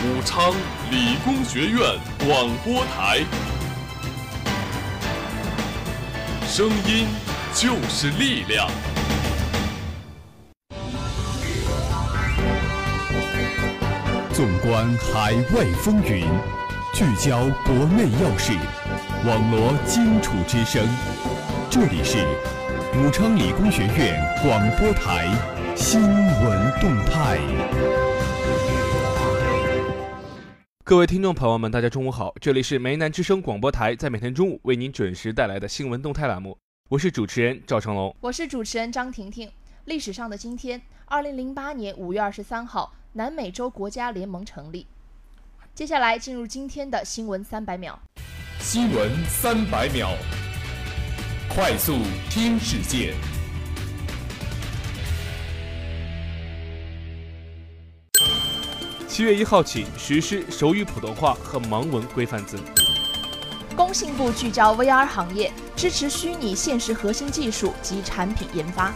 武昌理工学院广播台，声音就是力量。纵观海外风云，聚焦国内要事，网罗荆楚之声。这里是武昌理工学院广播台新闻动态。各位听众朋友们，大家中午好，这里是梅南之声广播台，在每天中午为您准时带来的新闻动态栏目，我是主持人赵成龙，我是主持人张婷婷。历史上的今天，二零零八年五月二十三号，南美洲国家联盟成立。接下来进入今天的新闻三百秒。新闻三百秒，快速听世界。七月一号起实施手语普通话和盲文规范字。工信部聚焦 VR 行业，支持虚拟现实核心技术及产品研发。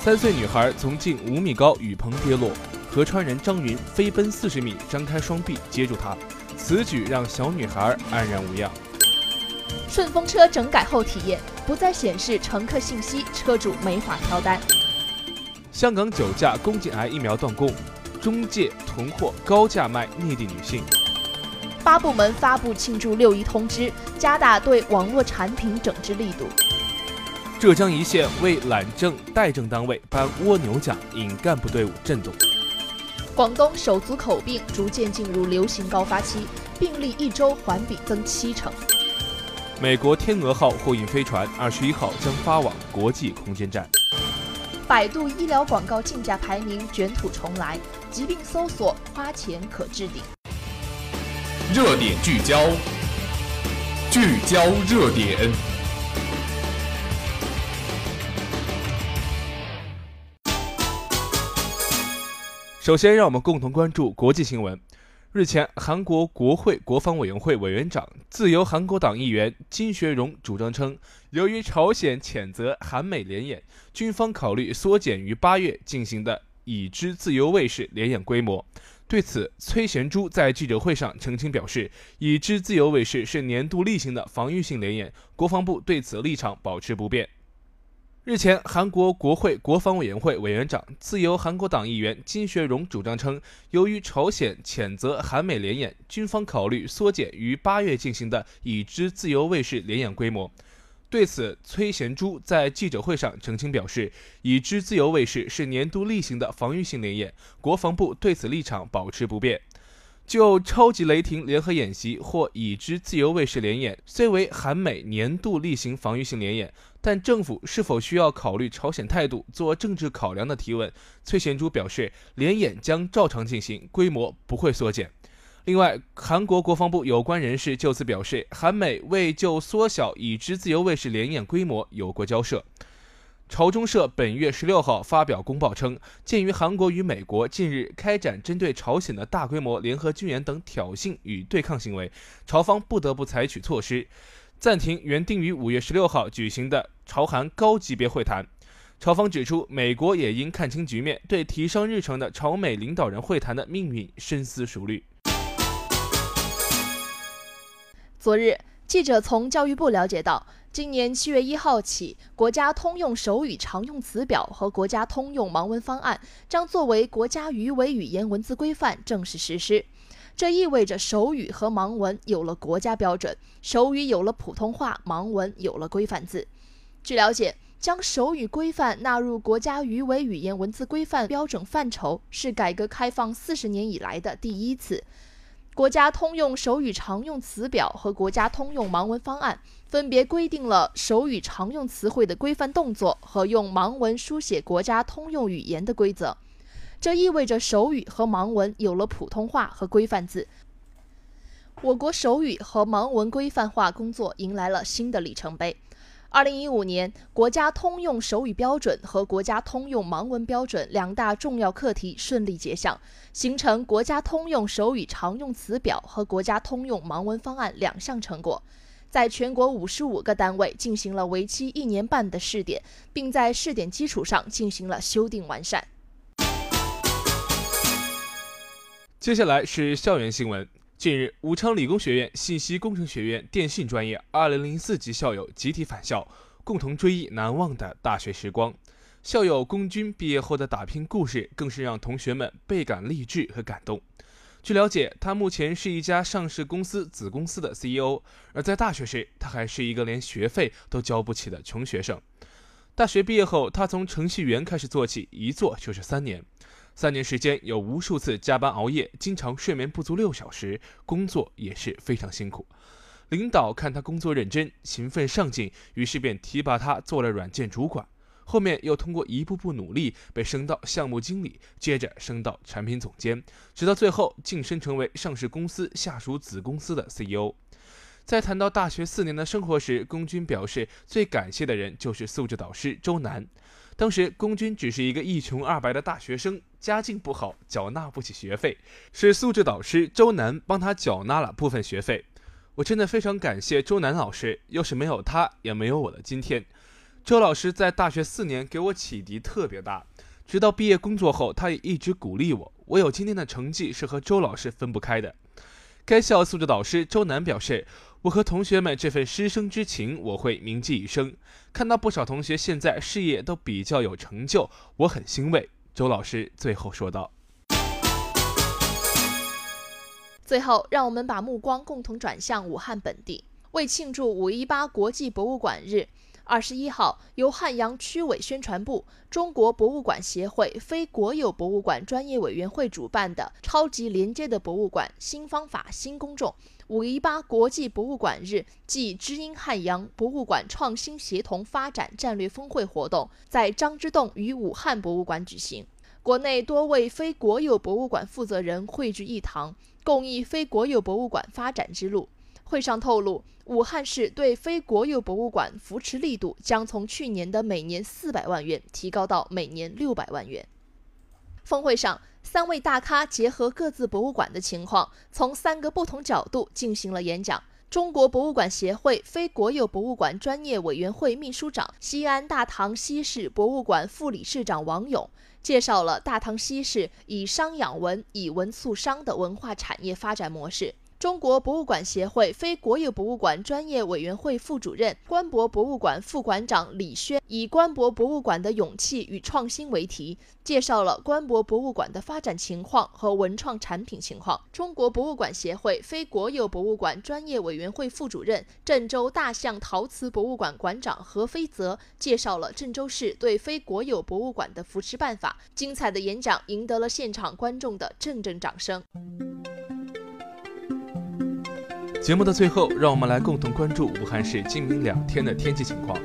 三岁女孩从近五米高雨棚跌落，合川人张云飞奔四十米，张开双臂接住她，此举让小女孩安然无恙。顺风车整改后体验，不再显示乘客信息，车主没法挑单。香港酒驾宫颈癌疫苗断供。中介囤货高价卖内地女性。八部门发布庆祝六一通知，加大对网络产品整治力度。浙江一线为揽证代证单位颁蜗牛奖，引干部队伍震动。广东手足口病逐渐进入流行高发期，病例一周环比增七成。美国天鹅号货运飞船二十一号将发往国际空间站。百度医疗广告竞价排名卷土重来，疾病搜索花钱可置顶。热点聚焦，聚焦热点。首先，让我们共同关注国际新闻。日前，韩国国会国防委员会委员长、自由韩国党议员金学荣主张称，由于朝鲜谴责韩美联演，军方考虑缩减于八月进行的已知自由卫士联演规模。对此，崔贤洙在记者会上澄清表示，已知自由卫士是年度例行的防御性联演，国防部对此立场保持不变。日前，韩国国会国防委员会委员长、自由韩国党议员金学荣主张称，由于朝鲜谴责韩美联演，军方考虑缩减于八月进行的已知自由卫士联演规模。对此，崔贤洙在记者会上澄清表示，已知自由卫士是年度例行的防御性联演，国防部对此立场保持不变。就超级雷霆联合演习或已知自由卫士联演，虽为韩美年度例行防御性联演，但政府是否需要考虑朝鲜态度做政治考量的提问，崔贤洙表示，联演将照常进行，规模不会缩减。另外，韩国国防部有关人士就此表示，韩美未就缩小已知自由卫士联演规模有过交涉。朝中社本月十六号发表公报称，鉴于韩国与美国近日开展针对朝鲜的大规模联合军演等挑衅与对抗行为，朝方不得不采取措施，暂停原定于五月十六号举行的朝韩高级别会谈。朝方指出，美国也应看清局面，对提上日程的朝美领导人会谈的命运深思熟虑。昨日，记者从教育部了解到。今年七月一号起，国家通用手语常用词表和国家通用盲文方案将作为国家语委语言文字规范正式实施。这意味着手语和盲文有了国家标准，手语有了普通话，盲文有了规范字。据了解，将手语规范纳入国家语委语言文字规范标准范畴，是改革开放四十年以来的第一次。国家通用手语常用词表和国家通用盲文方案分别规定了手语常用词汇的规范动作和用盲文书写国家通用语言的规则。这意味着手语和盲文有了普通话和规范字。我国手语和盲文规范化工作迎来了新的里程碑。二零一五年，国家通用手语标准和国家通用盲文标准两大重要课题顺利结项，形成国家通用手语常用词表和国家通用盲文方案两项成果，在全国五十五个单位进行了为期一年半的试点，并在试点基础上进行了修订完善。接下来是校园新闻。近日，武昌理工学院信息工程学院电信专业2004级校友集体返校，共同追忆难忘的大学时光。校友龚军毕业后的打拼故事，更是让同学们倍感励志和感动。据了解，他目前是一家上市公司子公司的 CEO，而在大学时，他还是一个连学费都交不起的穷学生。大学毕业后，他从程序员开始做起，一做就是三年。三年时间，有无数次加班熬夜，经常睡眠不足六小时，工作也是非常辛苦。领导看他工作认真、勤奋上进，于是便提拔他做了软件主管。后面又通过一步步努力，被升到项目经理，接着升到产品总监，直到最后晋升成为上市公司下属子公司的 CEO。在谈到大学四年的生活时，龚军表示最感谢的人就是素质导师周楠。当时龚军只是一个一穷二白的大学生，家境不好，缴纳不起学费，是素质导师周楠帮他缴纳了部分学费。我真的非常感谢周楠老师，要是没有他，也没有我的今天。周老师在大学四年给我启迪特别大，直到毕业工作后，他也一直鼓励我。我有今天的成绩是和周老师分不开的。该校素质导师周楠表示：“我和同学们这份师生之情，我会铭记一生。看到不少同学现在事业都比较有成就，我很欣慰。”周老师最后说道。最后，让我们把目光共同转向武汉本地，为庆祝五一八国际博物馆日。二十一号，由汉阳区委宣传部、中国博物馆协会非国有博物馆专业委员会主办的“超级连接的博物馆：新方法、新公众”五一八国际博物馆日暨知音汉阳博物馆创新协同发展战略峰会活动在张之洞与武汉博物馆举行。国内多位非国有博物馆负责人汇聚一堂，共议非国有博物馆发展之路。会上透露，武汉市对非国有博物馆扶持力度将从去年的每年四百万元提高到每年六百万元。峰会上，三位大咖结合各自博物馆的情况，从三个不同角度进行了演讲。中国博物馆协会非国有博物馆专业委员会秘书长、西安大唐西市博物馆副理事长王勇介绍了大唐西市以商养文、以文促商的文化产业发展模式。中国博物馆协会非国有博物馆专业委员会副主任、官博博物馆副馆长李轩以“官博博物馆的勇气与创新”为题，介绍了官博博物馆的发展情况和文创产品情况。中国博物馆协会非国有博物馆专业委员会副主任、郑州大象陶瓷博物馆馆长何飞泽介绍了郑州市对非国有博物馆的扶持办法。精彩的演讲赢得了现场观众的阵阵掌声。节目的最后，让我们来共同关注武汉市今明两天的天气情况。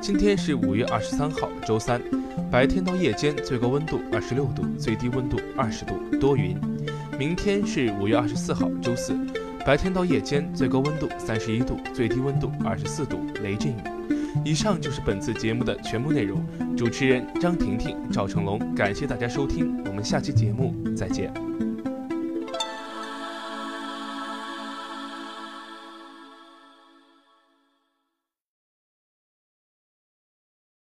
今天是五月二十三号，周三，白天到夜间最高温度二十六度，最低温度二十度，多云。明天是五月二十四号，周四，白天到夜间最高温度三十一度，最低温度二十四度，雷阵雨。以上就是本次节目的全部内容。主持人张婷婷、赵成龙，感谢大家收听，我们下期节目再见。